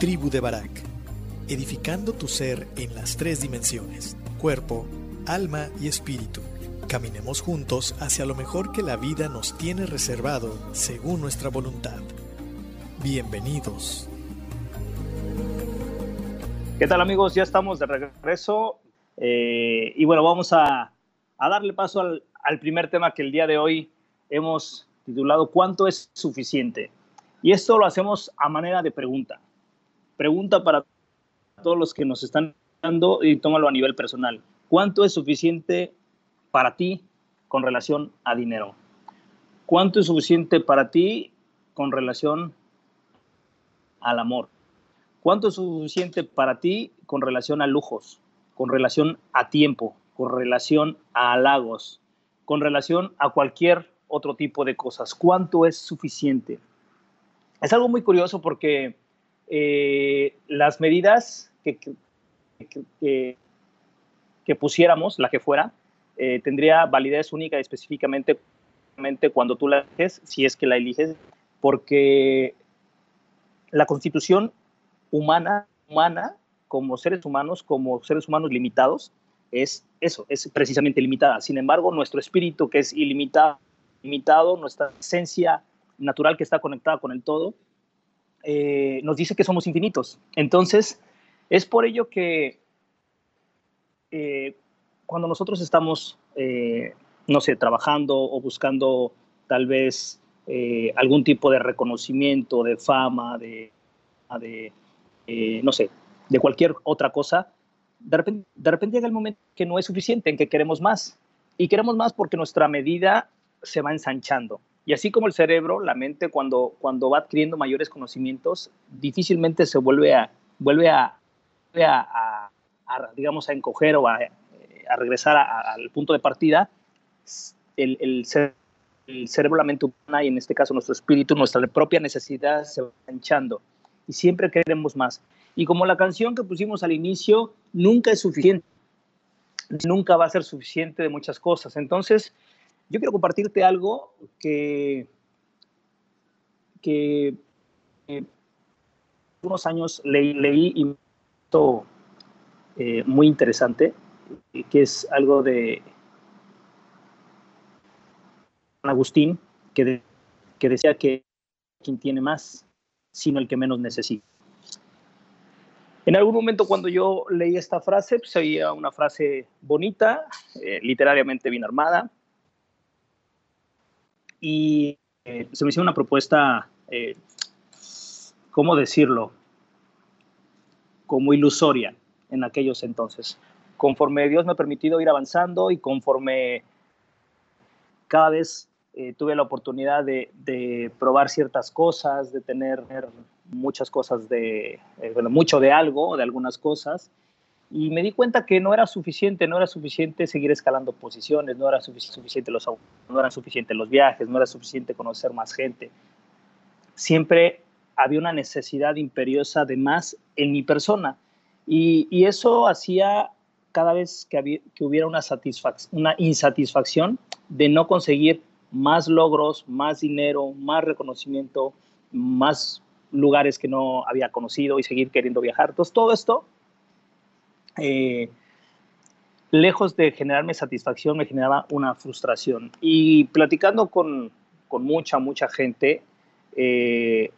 Tribu de Barak, edificando tu ser en las tres dimensiones, cuerpo, alma y espíritu. Caminemos juntos hacia lo mejor que la vida nos tiene reservado según nuestra voluntad. Bienvenidos. ¿Qué tal amigos? Ya estamos de regreso eh, y bueno, vamos a, darle paso al, al primer tema que el día de hoy hemos titulado ¿Cuánto es suficiente? Y esto lo hacemos a manera de pregunta. Pregunta para todos los que nos están dando y tómalo a nivel personal. ¿Cuánto es suficiente para ti con relación a dinero? ¿Cuánto es suficiente para ti con relación al amor? ¿Cuánto es suficiente para ti con relación a lujos, con relación a tiempo, con relación a halagos, con relación a cualquier otro tipo de cosas. ¿Cuánto es suficiente? Es algo muy curioso porque eh, las medidas que, que, pusiéramos, la que fuera, eh, tendría validez única y específicamente cuando tú la eliges, si es que la eliges, porque la constitución humana, humana, como seres humanos, como seres humanos limitados, es eso, es precisamente limitada. Sin embargo, nuestro espíritu, que es ilimitado, limitado, nuestra esencia natural que está conectada con el todo, eh, nos dice que somos infinitos. Entonces, es por ello que eh, cuando nosotros estamos, eh, no sé, trabajando o buscando tal vez algún tipo de reconocimiento, de fama, de, no sé, de cualquier otra cosa, de repente, de repente llega el momento que no es suficiente, en que queremos más. Y queremos más porque nuestra medida se va ensanchando. Y así como el cerebro, la mente cuando, cuando va adquiriendo mayores conocimientos, difícilmente se vuelve a, vuelve a, a, digamos, a encoger o a, regresar al punto de partida. El, el, el, cerebro, la mente humana y en este caso nuestro espíritu, nuestra propia necesidad se va ensanchando. Y siempre queremos más. Y como la canción que pusimos al inicio, nunca es suficiente. Nunca va a ser suficiente de muchas cosas. Entonces, yo quiero compartirte algo que, que eh, unos años leí, y eh, muy interesante, que es algo de Agustín, que, que decía que quien tiene más, sino el que menos necesita. En algún momento cuando yo leí esta frase, pues había una frase bonita, eh, literariamente bien armada, y eh, se me hizo una propuesta, eh, ¿cómo decirlo? Como ilusoria en aquellos entonces. Conforme Dios me ha permitido ir avanzando y conforme cada vez eh, tuve la oportunidad de, probar ciertas cosas, de tener muchas cosas de, bueno, mucho de algo, de algunas cosas, y me di cuenta que no era suficiente, no era suficiente seguir escalando posiciones, no era suficiente los no eran suficientes los viajes, no era suficiente conocer más gente. Siempre había una necesidad imperiosa de más en mi persona y, eso hacía cada vez que, había, que hubiera una, una insatisfacción de no conseguir más logros, más dinero, más reconocimiento, más lugares que no había conocido y seguir queriendo viajar. Entonces todo esto eh, lejos de generarme satisfacción, me generaba una frustración. Y platicando con, con mucha, mucha gente eh,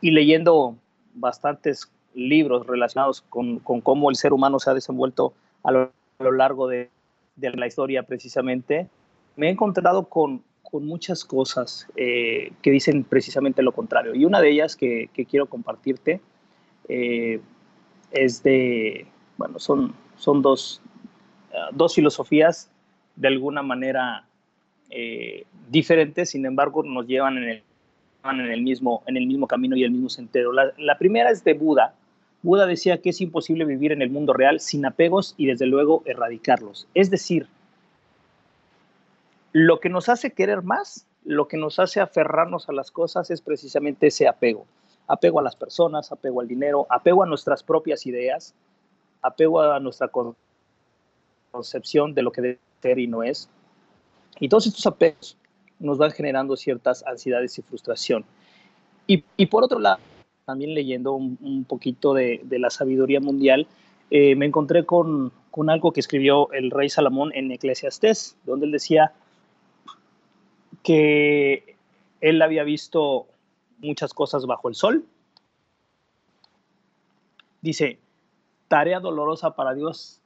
y leyendo bastantes libros relacionados con, con, cómo el ser humano se ha desenvuelto a lo, largo de, de, la historia precisamente, me he encontrado con, con muchas cosas eh, que dicen precisamente lo contrario. Y una de ellas que, que quiero compartirte eh, es de, bueno, son, son dos, uh, dos filosofías de alguna manera eh, diferentes, sin embargo nos llevan en el en el mismo, en el mismo camino y el mismo sendero. La, la primera es de Buda. Buda decía que es imposible vivir en el mundo real sin apegos y desde luego erradicarlos. Es decir, lo que nos hace querer más, lo que nos hace aferrarnos a las cosas es precisamente ese apego. Apego a las personas, apego al dinero, apego a nuestras propias ideas, apego a nuestra concepción de lo que debe ser y no es. Y todos estos apegos nos van generando ciertas ansiedades y frustración. Y, por otro lado, también leyendo un, poquito de, la sabiduría mundial, eh, me encontré con, con, algo que escribió el rey Salomón en Eclesiastés, donde él decía que él había visto muchas cosas bajo el sol. Dice, tarea dolorosa para Dios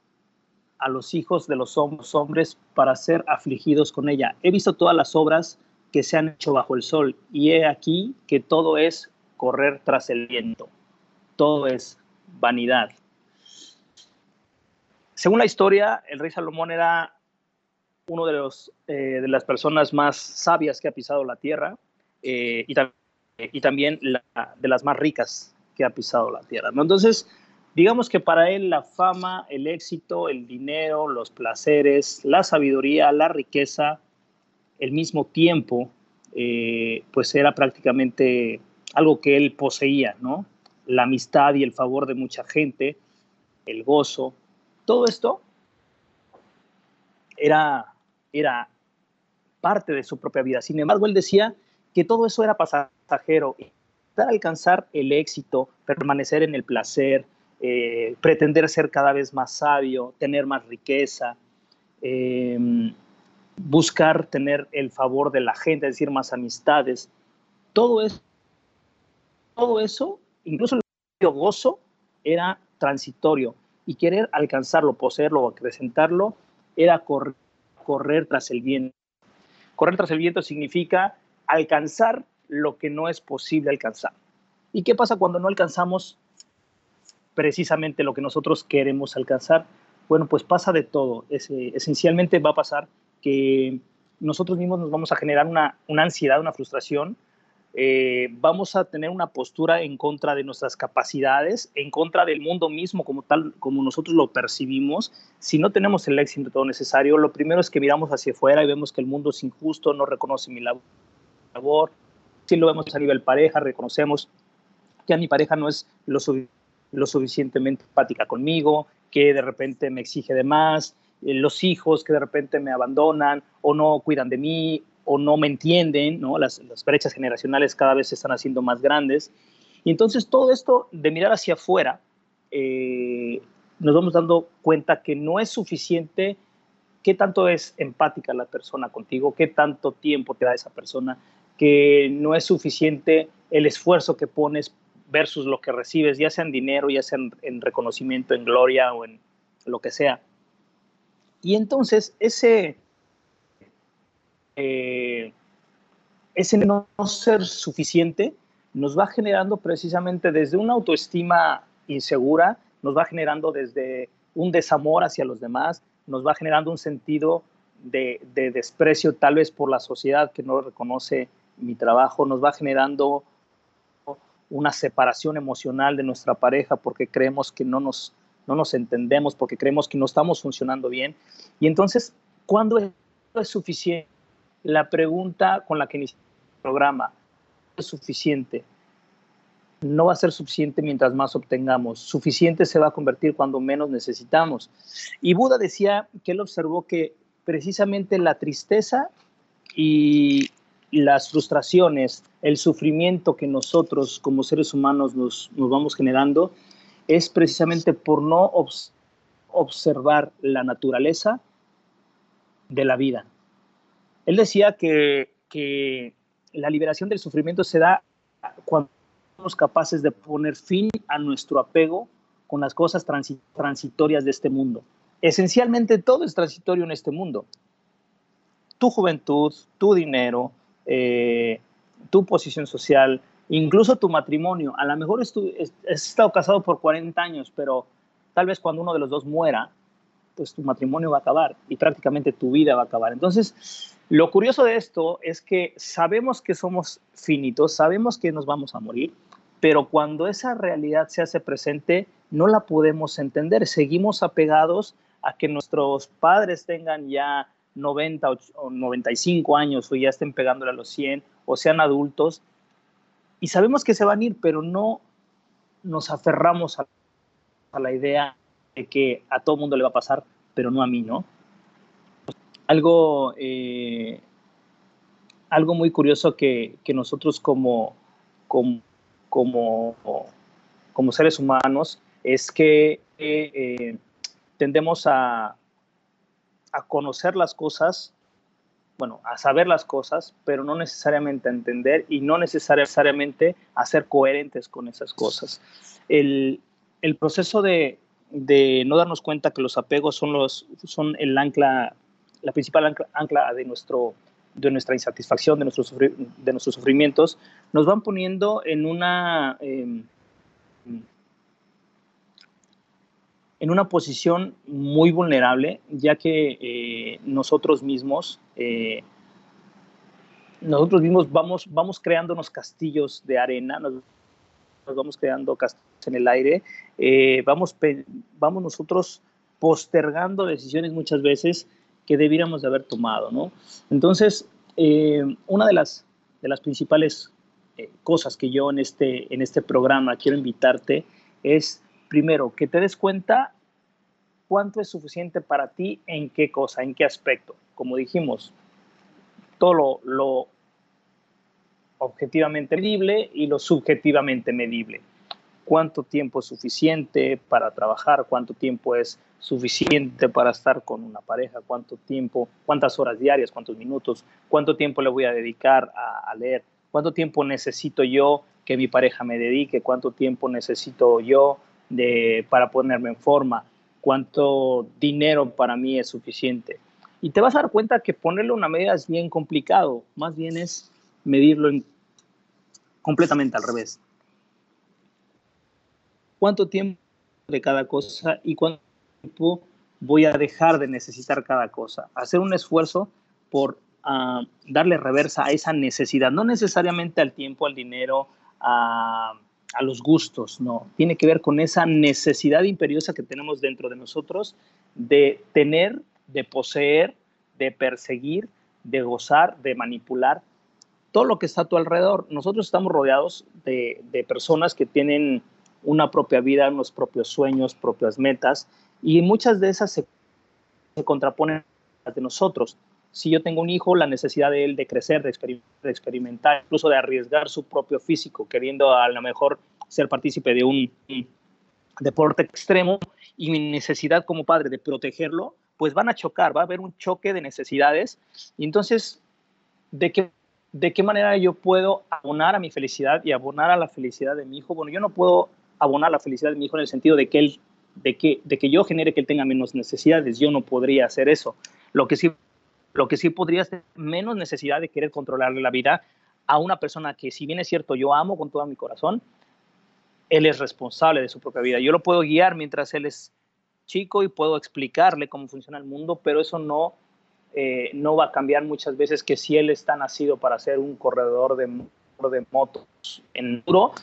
a los hijos de los hombres para ser afligidos con ella. He visto todas las obras que se han hecho bajo el sol y he aquí que todo es correr tras el viento, todo es vanidad. Según la historia, el rey Salomón era uno de, los, eh, de las personas más sabias que ha pisado la tierra eh, y, y, también de las más ricas que ha pisado la tierra. Entonces, digamos que para él la fama, el éxito, el dinero, los placeres, la sabiduría, la riqueza, el mismo tiempo, eh, pues era prácticamente algo que él poseía, ¿no? La amistad y el favor de mucha gente, el gozo, todo esto era, era parte de su propia vida. Sin embargo, él decía que todo eso era pasajero. Para alcanzar el éxito, permanecer en el placer, eh, pretender ser cada vez más sabio, tener más riqueza, em, buscar tener el favor de la gente, decir, más amistades. Todo eso, todo eso incluso el gozo, era transitorio y querer alcanzarlo, poseerlo o acrecentarlo era correr tras el viento. Correr tras el viento significa alcanzar lo que no es posible alcanzar. ¿Y qué pasa cuando no alcanzamos precisamente lo que nosotros queremos alcanzar, bueno, pues pasa de todo. Es, esencialmente va a pasar que nosotros mismos nos vamos a generar una, ansiedad, una frustración, eh, vamos a tener una postura en contra de nuestras capacidades, en contra del mundo mismo como tal, como nosotros lo percibimos. Si no tenemos el éxito todo necesario, lo primero es que miramos hacia afuera y vemos que el mundo es injusto, no reconoce mi labor. Si lo vemos a nivel pareja, reconocemos que a mi pareja no es lo lo suficientemente empática conmigo, que de repente me exige de más, eh, los hijos que de repente me abandonan o no cuidan de mí o no me entienden, ¿no? Las, brechas generacionales cada vez se están haciendo más grandes. Y entonces todo esto de mirar hacia afuera, eh, nos vamos dando cuenta que no es suficiente qué tanto es empática la persona contigo, qué tanto tiempo te da esa persona, que no es suficiente el esfuerzo que pones versus lo que recibes, ya sea en dinero, ya sea en, reconocimiento, en gloria o en lo que sea. Y entonces ese, eh, ese no ser suficiente nos va generando precisamente desde una autoestima insegura, nos va generando desde un desamor hacia los demás, nos va generando un sentido de, de desprecio tal vez por la sociedad que no reconoce mi trabajo, nos va generando una separación emocional de nuestra pareja porque creemos que no nos, no nos entendemos, porque creemos que no estamos funcionando bien. Y entonces, ¿cuándo es suficiente? La pregunta con la que inicia el programa, ¿es suficiente? No va a ser suficiente mientras más obtengamos. Suficiente se va a convertir cuando menos necesitamos. Y Buda decía que él observó que precisamente la tristeza y, las frustraciones, el sufrimiento que nosotros como seres humanos nos, vamos generando es precisamente por no observar la naturaleza de la vida. Él decía que, la liberación del sufrimiento se da cuando somos capaces de poner fin a nuestro apego con las cosas transitorias de este mundo. Esencialmente todo es transitorio en este mundo. Tu juventud, tu dinero, eh, tu posición social, incluso tu matrimonio. A lo mejor has estado casado por 40 años, pero tal vez cuando uno de los dos muera, pues tu matrimonio va a acabar y prácticamente tu vida va a acabar. Entonces, Lo curioso de esto es que sabemos que somos finitos, sabemos que nos vamos a morir, pero cuando esa realidad se hace presente, no la podemos entender. Seguimos apegados a que nuestros padres tengan ya 90 o 95 años o ya estén pegándole a los 100 o sean adultos y sabemos que se van a ir, pero no nos aferramos a, la idea de que a todo mundo le va a pasar, pero no a mí, ¿no? Algo, eh, algo muy curioso que, nosotros como, como, como, seres humanos es que eh, tendemos a, a conocer las cosas, bueno, a saber las cosas, pero no necesariamente a entender y no necesariamente a ser coherentes con esas cosas. El, proceso de, no darnos cuenta que los apegos son, los, son el ancla, la principal ancla, de, nuestro, de nuestra insatisfacción, de nuestros, de nuestros sufrimientos, nos van poniendo en una... Em, en una posición muy vulnerable, ya que eh, nosotros mismos, eh, nosotros mismos vamos, vamos creándonos castillos de arena, nos, vamos creando castillos en el aire, eh, vamos, vamos nosotros postergando decisiones muchas veces que debiéramos de haber tomado, ¿no? Entonces, una de las, de las principales cosas que yo en este, en este programa quiero invitarte es primero, que te des cuenta cuánto es suficiente para ti, en qué cosa, en qué aspecto. Como dijimos, todo lo, objetivamente medible y lo subjetivamente medible. ¿Cuánto tiempo es suficiente para trabajar? ¿Cuánto tiempo es suficiente para estar con una pareja? ¿Cuánto tiempo, cuántas horas diarias, cuántos minutos? ¿Cuánto tiempo le voy a dedicar a leer? ¿Cuánto tiempo necesito yo que mi pareja me dedique? ¿Cuánto tiempo necesito yo de, para ponerme en forma, cuánto dinero para mí es suficiente. Y te vas a dar cuenta que ponerle una medida es bien complicado, más bien es medirlo completamente al revés. ¿Cuánto tiempo de cada cosa y cuánto tiempo voy a dejar de necesitar cada cosa? Hacer un esfuerzo por ah, darle reversa a esa necesidad, no necesariamente al tiempo, al dinero, a a los gustos, no. Tiene que ver con esa necesidad imperiosa que tenemos dentro de nosotros de tener, de poseer, de perseguir, de gozar, de manipular todo lo que está a tu alrededor. Nosotros estamos rodeados de, personas que tienen una propia vida, unos propios sueños, propias metas, y muchas de esas se, se contraponen a de nosotros si yo tengo un hijo, la necesidad de él de crecer, de, experimentar, incluso de arriesgar su propio físico, queriendo a lo mejor ser partícipe de un, deporte extremo y mi necesidad como padre de protegerlo, pues van a chocar, va a haber un choque de necesidades. Y entonces, ¿de qué, ¿de qué manera yo puedo abonar a mi felicidad y abonar a la felicidad de mi hijo? Bueno, yo no puedo abonar la felicidad de mi hijo en el sentido de que él, de que, de que yo genere que él tenga menos necesidades. Yo no podría hacer eso. Lo que sí lo que sí podría ser menos necesidad de querer controlarle la vida a una persona que, si bien es cierto, yo amo con todo mi corazón, él es responsable de su propia vida. Yo lo puedo guiar mientras él es chico y puedo explicarle cómo funciona el mundo, pero eso no, eh, no va a cambiar muchas veces que si él está nacido para ser un corredor de, de motos en duro,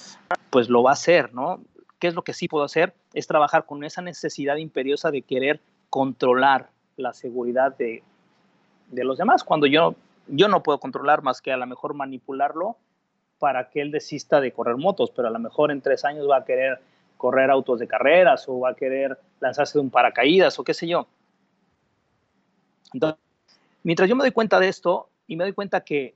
pues lo va a hacer, ¿no? ¿Qué es lo que sí puedo hacer? Es trabajar con esa necesidad imperiosa de querer controlar la seguridad de, de los demás, cuando yo, yo no puedo controlar más que a lo mejor manipularlo para que él desista de correr motos, pero a lo mejor en tres años va a querer correr autos de carreras o va a querer lanzarse de un paracaídas o qué sé yo. Entonces, mientras yo me doy cuenta de esto y me doy cuenta que,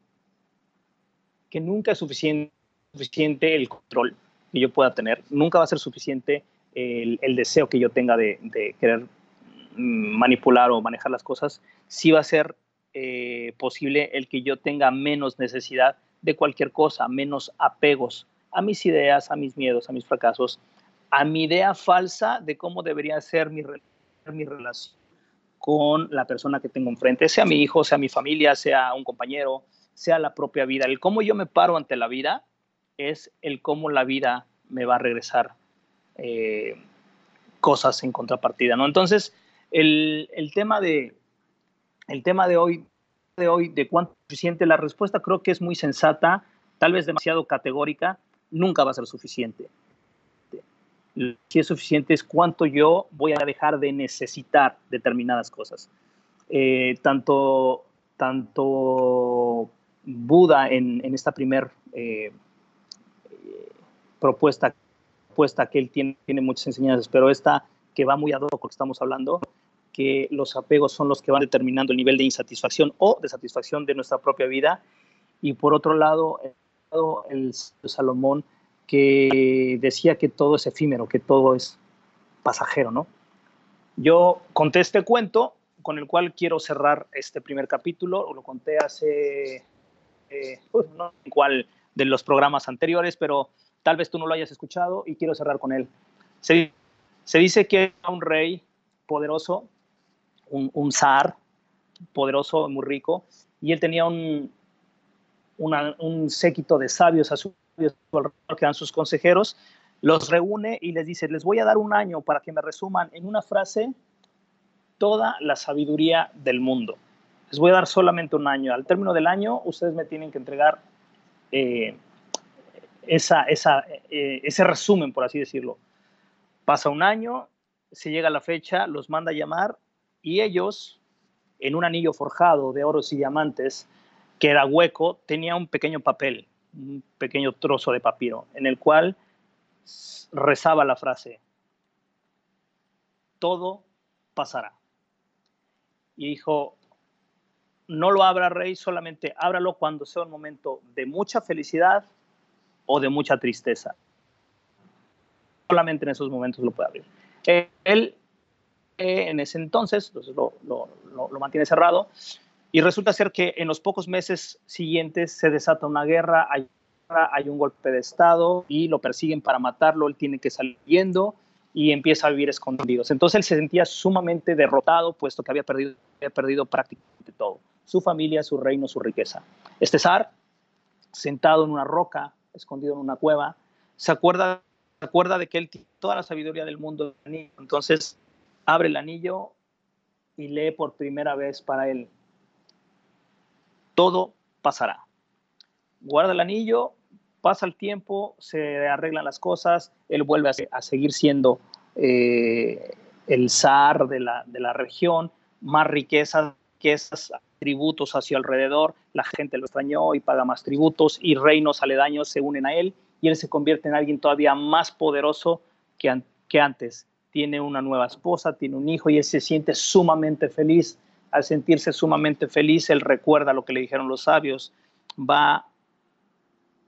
que nunca es suficiente, suficiente el control que yo pueda tener, nunca va a ser suficiente el, el deseo que yo tenga de, de querer manipular o manejar las cosas, sí va a ser eh, posible el que yo tenga menos necesidad de cualquier cosa, menos apegos a mis ideas, a mis miedos, a mis fracasos, a mi idea falsa de cómo debería ser mi, mi relación con la persona que tengo enfrente, sea mi hijo, sea mi familia, sea un compañero, sea la propia vida. El cómo yo me paro ante la vida es el cómo la vida me va a regresar eh, cosas en contrapartida, ¿no? Entonces, el, tema de, el tema de hoy de hoy de cuánto es suficiente, la respuesta creo que es muy sensata, tal vez demasiado categórica, nunca va a ser suficiente. Si es suficiente es cuánto yo voy a dejar de necesitar determinadas cosas. Eh, tanto, tanto Buda en, esta primera eh, propuesta, propuesta que él tiene, tiene muchas enseñanzas, pero esta que va muy a con lo que estamos hablando, que los apegos son los que van determinando el nivel de insatisfacción o de satisfacción de nuestra propia vida. Y por otro lado, el, Salomón que decía que todo es efímero, que todo es pasajero, ¿no? Yo conté este cuento con el cual quiero cerrar este primer capítulo, lo conté hace, eh, no cuál de los programas anteriores, pero tal vez tú no lo hayas escuchado y quiero cerrar con él. Se, se dice que era un rey poderoso un, zar poderoso, muy rico, y él tenía un, séquito de sabios a su alrededor que eran sus consejeros, los reúne y les dice, les voy a dar un año para que me resuman en una frase toda la sabiduría del mundo. Les voy a dar solamente un año. Al término del año, ustedes me tienen que entregar eh, esa, eh, ese resumen, por así decirlo. Pasa un año, se llega la fecha, los manda a llamar y ellos, en un anillo forjado de oros y diamantes, que era hueco, tenía un pequeño papel, un pequeño trozo de papiro, en el cual rezaba la frase, todo pasará. Y dijo, no lo abra rey, solamente ábralo cuando sea un momento de mucha felicidad o de mucha tristeza. Solamente en esos momentos lo puede abrir. Él en ese entonces, entonces lo, mantiene cerrado, y resulta ser que en los pocos meses siguientes se desata una guerra, hay, un golpe de Estado y lo persiguen para matarlo, él tiene que salir yendo y empieza a vivir escondidos. Entonces él se sentía sumamente derrotado, puesto que había perdido, había perdido prácticamente todo, su familia, su reino, su riqueza. Este zar, sentado en una roca, escondido en una cueva, se acuerda, acuerda de que él tiene toda la sabiduría del mundo. Entonces abre el anillo y lee por primera vez para él. Todo pasará. Guarda el anillo, pasa el tiempo, se arreglan las cosas, él vuelve a, seguir siendo eh, el zar de la, región, más riquezas, riquezas, tributos hacia alrededor, la gente lo extrañó y paga más tributos y reinos aledaños se unen a él y él se convierte en alguien todavía más poderoso que, que antes tiene una nueva esposa, tiene un hijo y él se siente sumamente feliz. Al sentirse sumamente feliz, él recuerda lo que le dijeron los sabios, va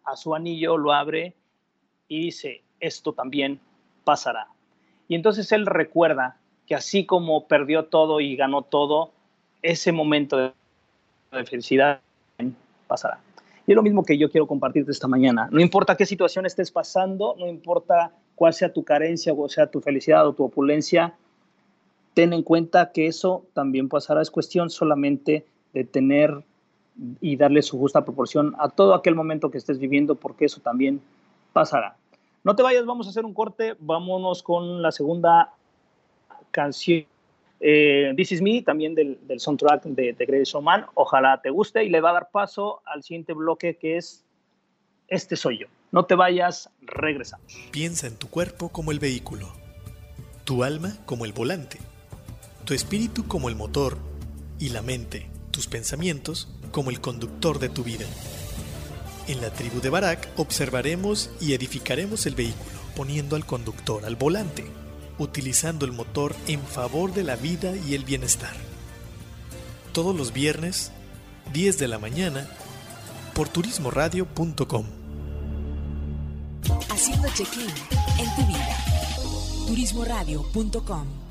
a su anillo, lo abre y dice, esto también pasará. Y entonces él recuerda que así como perdió todo y ganó todo, ese momento de felicidad pasará. Y es lo mismo que yo quiero compartirte esta mañana. No importa qué situación estés pasando, no importa cuál sea tu carencia o sea tu felicidad o tu opulencia, ten en cuenta que eso también pasará. Es cuestión solamente de tener y darle su justa proporción a todo aquel momento que estés viviendo, porque eso también pasará. No te vayas, vamos a hacer un corte, vámonos con la segunda canción. Eh, This Is Me, también del, del soundtrack de, The Greatest Showman. Ojalá te guste y le va a dar paso al siguiente bloque que es Este Soy Yo. No te vayas, regresamos. Piensa en tu cuerpo como el vehículo, tu alma como el volante, tu espíritu como el motor y la mente, tus pensamientos como el conductor de tu vida. En la tribu de Barak observaremos y edificaremos el vehículo, poniendo al conductor al volante, utilizando el motor en favor de la vida y el bienestar. Todos los viernes, 10 de la mañana, por turismoradio.com haciendo check-in en tu vida. Turismoradio.com